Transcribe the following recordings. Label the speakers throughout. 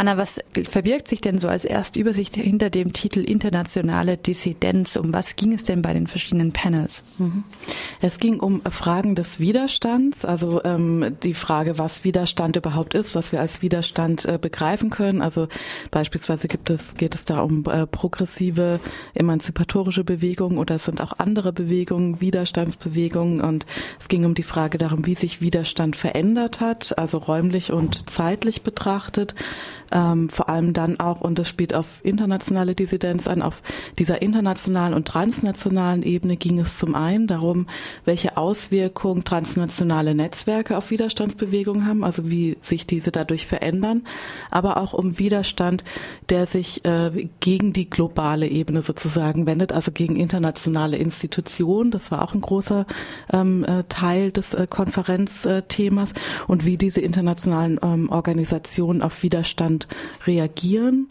Speaker 1: Anna, was verbirgt sich denn so als Erstübersicht hinter dem Titel Internationale Dissidenz? Um was ging es denn bei den verschiedenen Panels?
Speaker 2: Mhm. Es ging um Fragen des Widerstands, also ähm, die Frage, was Widerstand überhaupt ist, was wir als Widerstand äh, begreifen können. Also beispielsweise gibt es, geht es da um äh, progressive, emanzipatorische Bewegungen oder es sind auch andere Bewegungen, Widerstandsbewegungen und es ging um die Frage darum, wie sich Widerstand verändert hat, also räumlich und zeitlich betrachtet ähm, vor allem dann auch, und das spielt auf internationale Dissidenz an, auf dieser internationalen und transnationalen Ebene ging es zum einen darum, welche Auswirkungen transnationale Netzwerke auf Widerstandsbewegungen haben, also wie sich diese dadurch verändern, aber auch um Widerstand, der sich äh, gegen die globale Ebene sozusagen wendet, also gegen internationale Institutionen. Das war auch ein großer ähm, äh, Teil des äh, Konferenzthemas und wie diese internationalen ähm, Organisationen auf Widerstand und reagieren.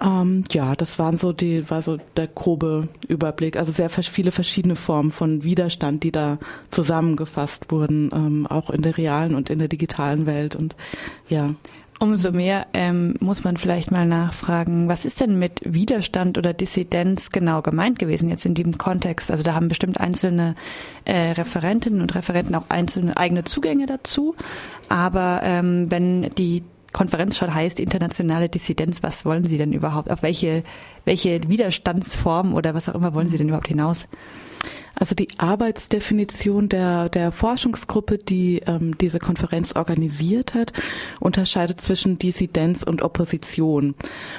Speaker 2: Ähm, ja, das waren so die, war so der grobe Überblick. Also sehr viele verschiedene Formen von Widerstand, die da zusammengefasst wurden, ähm, auch in der realen und in der digitalen Welt. Und ja.
Speaker 1: Umso mehr ähm, muss man vielleicht mal nachfragen, was ist denn mit Widerstand oder Dissidenz genau gemeint gewesen jetzt in diesem Kontext? Also da haben bestimmt einzelne äh, Referentinnen und Referenten auch einzelne eigene Zugänge dazu. Aber ähm, wenn die Konferenz schon heißt, internationale Dissidenz, was wollen Sie denn überhaupt? Auf welche, welche Widerstandsform oder was auch immer wollen Sie denn überhaupt hinaus?
Speaker 2: Also die Arbeitsdefinition der, der Forschungsgruppe, die ähm, diese Konferenz organisiert hat, unterscheidet zwischen Dissidenz und Opposition.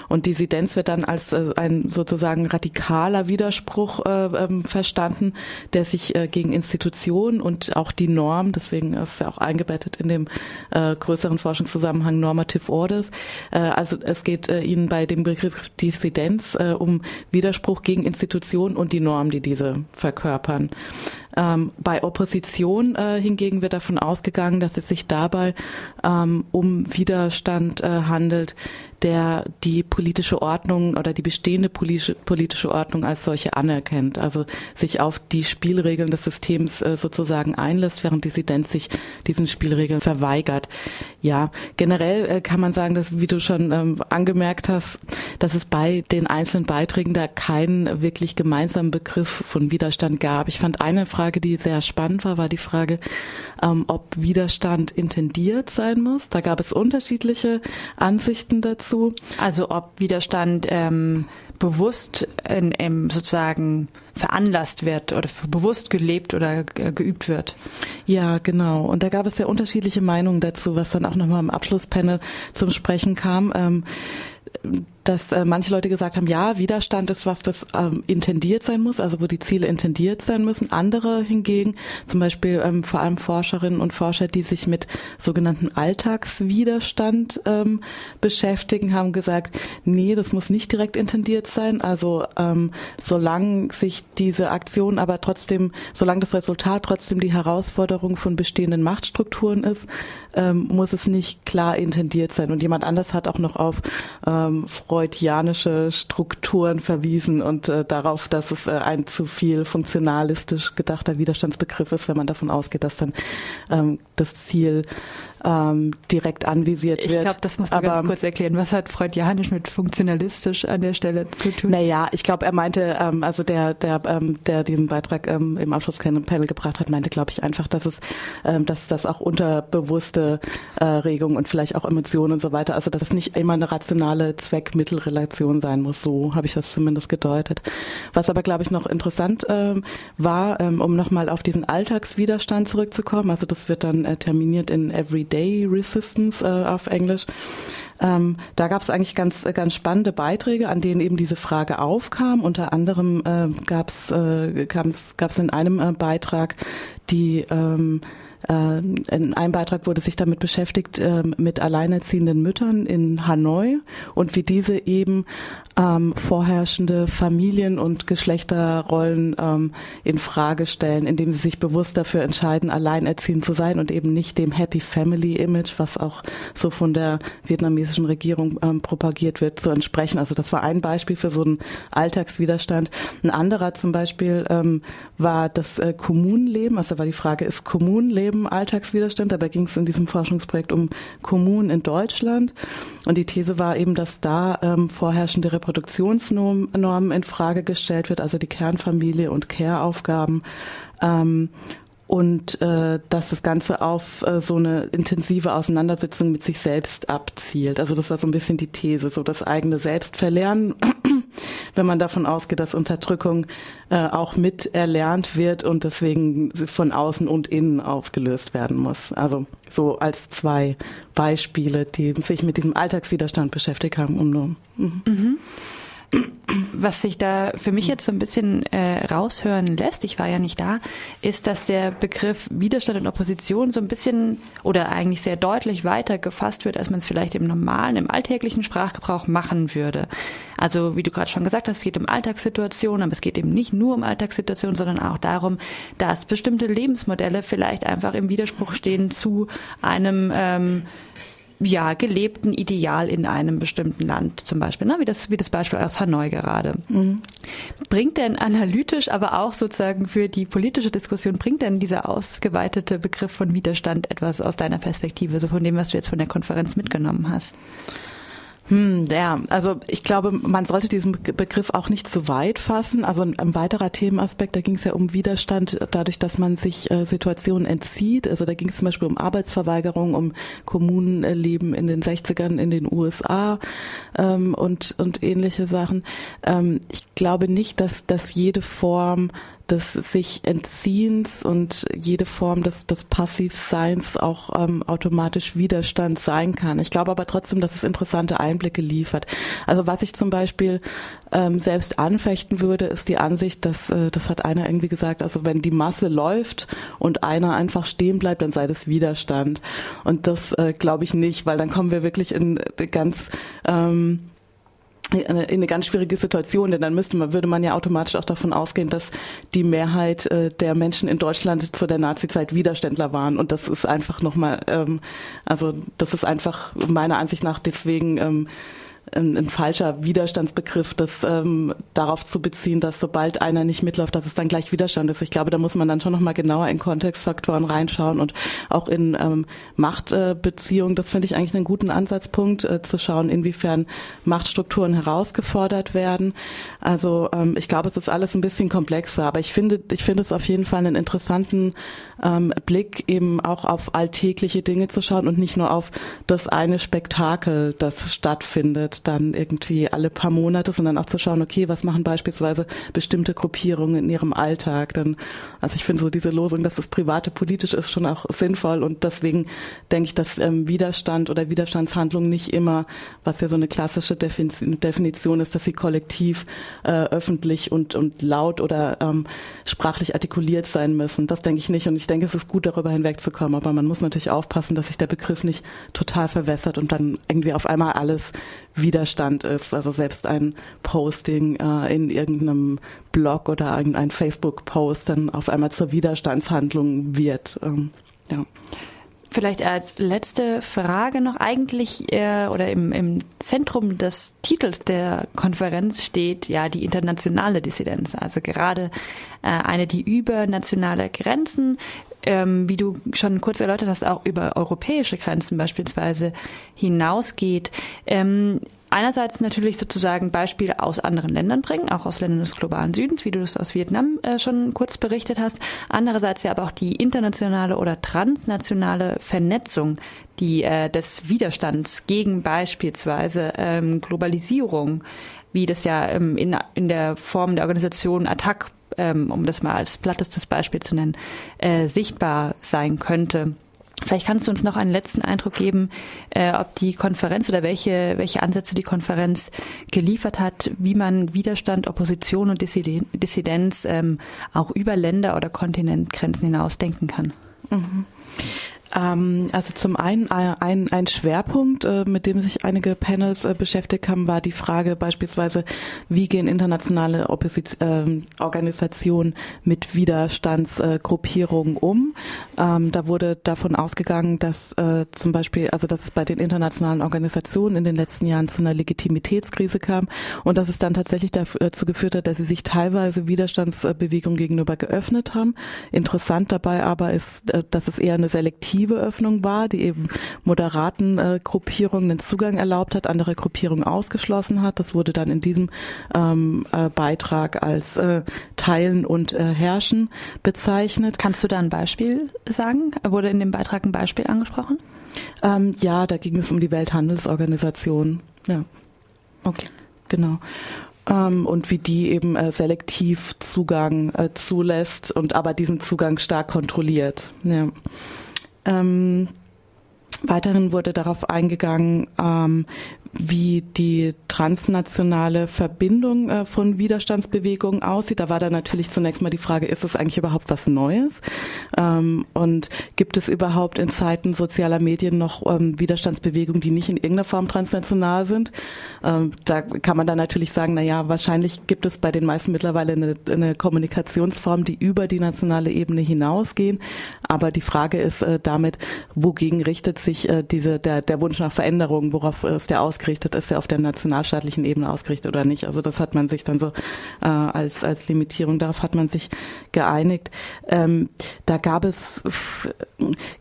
Speaker 2: Und Dissidenz wird dann als äh, ein sozusagen radikaler Widerspruch äh, ähm, verstanden, der sich äh, gegen Institutionen und auch die Norm, deswegen ist ja auch eingebettet in dem äh, größeren Forschungszusammenhang Normative Orders. Äh, also es geht äh, Ihnen bei dem Begriff Dissidenz äh, um Widerspruch gegen Institutionen und die Norm, die diese verkörpert verkörpern. Ähm, bei Opposition äh, hingegen wird davon ausgegangen, dass es sich dabei ähm, um Widerstand äh, handelt, der die politische Ordnung oder die bestehende politische, Ordnung als solche anerkennt, also sich auf die Spielregeln des Systems äh, sozusagen einlässt, während Dissidenz sich diesen Spielregeln verweigert. Ja, generell äh, kann man sagen, dass, wie du schon ähm, angemerkt hast, dass es bei den einzelnen Beiträgen da keinen wirklich gemeinsamen Begriff von Widerstand gab. Ich fand eine Frage, die sehr spannend war, war die Frage, ähm, ob Widerstand intendiert sein muss. Da gab es unterschiedliche Ansichten dazu.
Speaker 1: Also ob Widerstand ähm, bewusst in, in sozusagen veranlasst wird oder bewusst gelebt oder geübt wird.
Speaker 2: Ja, genau. Und da gab es ja unterschiedliche Meinungen dazu, was dann auch nochmal im Abschlusspanel zum Sprechen kam. Ähm, dass äh, manche Leute gesagt haben, ja, Widerstand ist was, das ähm, intendiert sein muss, also wo die Ziele intendiert sein müssen. Andere hingegen, zum Beispiel ähm, vor allem Forscherinnen und Forscher, die sich mit sogenannten Alltagswiderstand ähm, beschäftigen, haben gesagt, nee, das muss nicht direkt intendiert sein. Also ähm, solange sich diese Aktion aber trotzdem, solange das Resultat trotzdem die Herausforderung von bestehenden Machtstrukturen ist, ähm, muss es nicht klar intendiert sein. Und jemand anders hat auch noch auf ähm, freudianische Strukturen verwiesen und äh, darauf, dass es äh, ein zu viel funktionalistisch gedachter Widerstandsbegriff ist, wenn man davon ausgeht, dass dann ähm, das Ziel ähm, direkt anvisiert wird.
Speaker 1: Ich glaube, das musst du Aber, ganz kurz erklären. Was hat freudianisch mit funktionalistisch an der Stelle zu tun?
Speaker 2: Naja, ich glaube, er meinte, ähm, also der, der, ähm, der diesen Beitrag ähm, im Abschlusspanel gebracht hat, meinte, glaube ich, einfach, dass es, ähm, dass das auch unterbewusste äh, Regungen und vielleicht auch Emotionen und so weiter, also dass es nicht immer eine rationale Zweck-Mittel-Relation sein muss. So habe ich das zumindest gedeutet. Was aber, glaube ich, noch interessant ähm, war, ähm, um nochmal auf diesen Alltagswiderstand zurückzukommen, also das wird dann äh, terminiert in Everyday Day Resistance äh, auf Englisch. Ähm, da gab es eigentlich ganz, ganz spannende Beiträge, an denen eben diese Frage aufkam. Unter anderem äh, gab es äh, in einem äh, Beitrag die ähm, äh, in einem Beitrag wurde sich damit beschäftigt äh, mit alleinerziehenden Müttern in Hanoi und wie diese eben ähm, vorherrschende Familien- und Geschlechterrollen ähm, in Frage stellen, indem sie sich bewusst dafür entscheiden, alleinerziehend zu sein und eben nicht dem Happy Family Image, was auch so von der vietnamesischen Regierung ähm, propagiert wird, zu entsprechen. Also das war ein Beispiel für so einen Alltagswiderstand. Ein anderer zum Beispiel ähm, war das äh, Kommunenleben. Also war die Frage, ist Kommunenleben im Alltagswiderstand. Dabei ging es in diesem Forschungsprojekt um Kommunen in Deutschland. Und die These war eben, dass da ähm, vorherrschende Reproduktionsnormen in Frage gestellt wird, also die Kernfamilie und Care-Aufgaben. Ähm, und äh, dass das Ganze auf äh, so eine intensive Auseinandersetzung mit sich selbst abzielt. Also das war so ein bisschen die These, so das eigene Selbstverlernen, wenn man davon ausgeht, dass Unterdrückung äh, auch mit erlernt wird und deswegen von außen und innen aufgelöst werden muss. Also so als zwei Beispiele, die sich mit diesem Alltagswiderstand beschäftigt haben, um nur. Mhm. Mhm
Speaker 1: was sich da für mich jetzt so ein bisschen äh, raushören lässt, ich war ja nicht da, ist, dass der Begriff Widerstand und Opposition so ein bisschen oder eigentlich sehr deutlich weiter gefasst wird, als man es vielleicht im normalen, im alltäglichen Sprachgebrauch machen würde. Also wie du gerade schon gesagt hast, es geht um Alltagssituationen, aber es geht eben nicht nur um Alltagssituationen, sondern auch darum, dass bestimmte Lebensmodelle vielleicht einfach im Widerspruch stehen zu einem ähm, ja, gelebten Ideal in einem bestimmten Land zum Beispiel, ne? wie, das, wie das Beispiel aus Hanoi gerade. Mhm. Bringt denn analytisch, aber auch sozusagen für die politische Diskussion, bringt denn dieser ausgeweitete Begriff von Widerstand etwas aus deiner Perspektive, so von dem, was du jetzt von der Konferenz mitgenommen hast?
Speaker 2: Hm, ja, also ich glaube, man sollte diesen Begriff auch nicht zu weit fassen. Also ein, ein weiterer Themenaspekt, da ging es ja um Widerstand dadurch, dass man sich äh, Situationen entzieht. Also da ging es zum Beispiel um Arbeitsverweigerung, um Kommunenleben in den 60ern in den USA ähm, und, und ähnliche Sachen. Ähm, ich glaube nicht, dass, dass jede Form des sich Entziehens und jede Form des, des Passivseins auch ähm, automatisch Widerstand sein kann. Ich glaube aber trotzdem, dass es interessante Einblicke liefert. Also was ich zum Beispiel ähm, selbst anfechten würde, ist die Ansicht, dass, äh, das hat einer irgendwie gesagt, also wenn die Masse läuft und einer einfach stehen bleibt, dann sei das Widerstand. Und das äh, glaube ich nicht, weil dann kommen wir wirklich in ganz ähm, in eine ganz schwierige Situation, denn dann müsste man, würde man ja automatisch auch davon ausgehen, dass die Mehrheit äh, der Menschen in Deutschland zu der Nazizeit Widerständler waren. Und das ist einfach nochmal, ähm, also das ist einfach meiner Ansicht nach deswegen ähm, ein, ein falscher Widerstandsbegriff, das ähm, darauf zu beziehen, dass sobald einer nicht mitläuft, dass es dann gleich Widerstand ist. Ich glaube, da muss man dann schon noch mal genauer in Kontextfaktoren reinschauen und auch in ähm, Machtbeziehungen. das finde ich eigentlich einen guten Ansatzpunkt, äh, zu schauen, inwiefern Machtstrukturen herausgefordert werden. Also ähm, ich glaube, es ist alles ein bisschen komplexer, aber ich finde, ich finde es auf jeden Fall einen interessanten ähm, Blick, eben auch auf alltägliche Dinge zu schauen und nicht nur auf das eine Spektakel, das stattfindet dann irgendwie alle paar Monate, sondern auch zu schauen, okay, was machen beispielsweise bestimmte Gruppierungen in ihrem Alltag. Dann, also ich finde so diese Losung, dass das Private politisch ist, schon auch sinnvoll und deswegen denke ich, dass ähm, Widerstand oder Widerstandshandlung nicht immer, was ja so eine klassische Definition ist, dass sie kollektiv, äh, öffentlich und, und laut oder ähm, sprachlich artikuliert sein müssen. Das denke ich nicht und ich denke, es ist gut, darüber hinwegzukommen, aber man muss natürlich aufpassen, dass sich der Begriff nicht total verwässert und dann irgendwie auf einmal alles Widerstand ist. Also selbst ein Posting äh, in irgendeinem Blog oder irgendein Facebook-Post dann auf einmal zur Widerstandshandlung wird. Ähm, ja.
Speaker 1: Vielleicht als letzte Frage noch eigentlich äh, oder im, im Zentrum des Titels der Konferenz steht ja die internationale Dissidenz, also gerade äh, eine, die über nationale Grenzen, ähm, wie du schon kurz erläutert hast, auch über europäische Grenzen beispielsweise hinausgeht. Ähm, einerseits natürlich sozusagen Beispiele aus anderen Ländern bringen, auch aus Ländern des globalen Südens, wie du das aus Vietnam äh, schon kurz berichtet hast. Andererseits ja aber auch die internationale oder transnationale Vernetzung, die äh, des Widerstands gegen beispielsweise ähm, Globalisierung, wie das ja ähm, in, in der Form der Organisation Attac, ähm, um das mal als plattestes Beispiel zu nennen, äh, sichtbar sein könnte. Vielleicht kannst du uns noch einen letzten Eindruck geben, äh, ob die Konferenz oder welche, welche Ansätze die Konferenz geliefert hat, wie man Widerstand, Opposition und Dissidenz ähm, auch über Länder- oder Kontinentgrenzen hinaus denken kann.
Speaker 2: Mhm. Ähm, also zum einen äh, ein, ein Schwerpunkt, äh, mit dem sich einige Panels äh, beschäftigt haben, war die Frage beispielsweise, wie gehen internationale Opposition, äh, Organisationen mit Widerstandsgruppierungen um. Ähm, da wurde davon ausgegangen, dass zum Beispiel, also dass es bei den internationalen Organisationen in den letzten Jahren zu einer Legitimitätskrise kam und dass es dann tatsächlich dazu geführt hat, dass sie sich teilweise Widerstandsbewegungen gegenüber geöffnet haben. Interessant dabei aber ist, dass es eher eine selektive Öffnung war, die eben moderaten äh, Gruppierungen den Zugang erlaubt hat, andere Gruppierungen ausgeschlossen hat. Das wurde dann in diesem ähm, äh, Beitrag als äh, Teilen und äh, Herrschen bezeichnet.
Speaker 1: Kannst du da ein Beispiel sagen? Wurde in dem Beitrag ein Beispiel angesprochen?
Speaker 2: Ähm, ja, da ging es um die Welthandelsorganisation. Ja. Okay. Genau ähm, und wie die eben äh, selektiv Zugang äh, zulässt und aber diesen Zugang stark kontrolliert. Ja. Ähm, weiterhin wurde darauf eingegangen, ähm, wie die transnationale Verbindung äh, von Widerstandsbewegungen aussieht. Da war dann natürlich zunächst mal die Frage, ist es eigentlich überhaupt was Neues? Ähm, und gibt es überhaupt in Zeiten sozialer Medien noch ähm, Widerstandsbewegungen, die nicht in irgendeiner Form transnational sind? Ähm, da kann man dann natürlich sagen, na ja, wahrscheinlich gibt es bei den meisten mittlerweile eine, eine Kommunikationsform, die über die nationale Ebene hinausgehen. Aber die Frage ist äh, damit, wogegen richtet sich äh, diese, der, der Wunsch nach Veränderung, worauf ist der ausgerichtet? Ausgerichtet ist, er auf der nationalstaatlichen Ebene ausgerichtet oder nicht. Also das hat man sich dann so äh, als, als Limitierung, darauf hat man sich geeinigt. Ähm, da gab es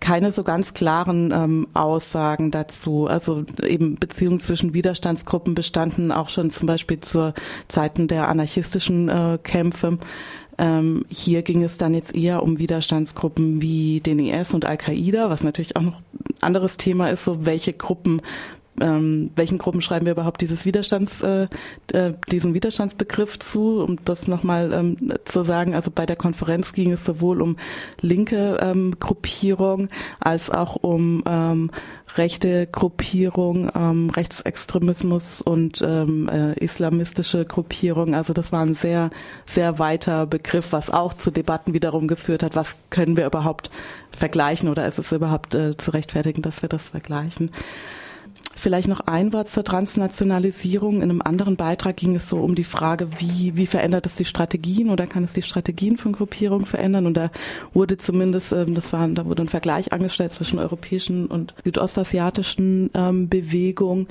Speaker 2: keine so ganz klaren ähm, Aussagen dazu. Also eben Beziehungen zwischen Widerstandsgruppen bestanden auch schon zum Beispiel zu Zeiten der anarchistischen äh, Kämpfe. Ähm, hier ging es dann jetzt eher um Widerstandsgruppen wie den IS und Al-Qaida, was natürlich auch noch ein anderes Thema ist, so welche Gruppen ähm, welchen Gruppen schreiben wir überhaupt dieses Widerstands, äh, äh, diesen Widerstandsbegriff zu, um das nochmal ähm, zu sagen. Also bei der Konferenz ging es sowohl um linke ähm, Gruppierung als auch um ähm, rechte Gruppierung, ähm, Rechtsextremismus und ähm, äh, islamistische Gruppierung. Also das war ein sehr, sehr weiter Begriff, was auch zu Debatten wiederum geführt hat. Was können wir überhaupt vergleichen oder ist es überhaupt äh, zu rechtfertigen, dass wir das vergleichen? Vielleicht noch ein Wort zur Transnationalisierung. In einem anderen Beitrag ging es so um die Frage, wie, wie verändert es die Strategien oder kann es die Strategien von Gruppierungen verändern? Und da wurde zumindest, ähm, das war, da wurde ein Vergleich angestellt zwischen europäischen und südostasiatischen ähm, Bewegungen,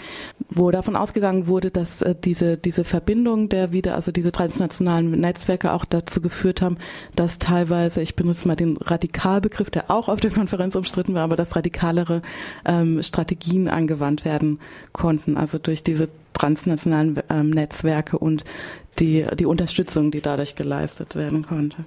Speaker 2: wo davon ausgegangen wurde, dass äh, diese, diese Verbindung der wieder, also diese transnationalen Netzwerke auch dazu geführt haben, dass teilweise, ich benutze mal den Radikalbegriff, der auch auf der Konferenz umstritten war, aber dass radikalere ähm, Strategien angewandt werden werden konnten, also durch diese transnationalen ähm, Netzwerke und die, die Unterstützung, die dadurch geleistet werden konnte.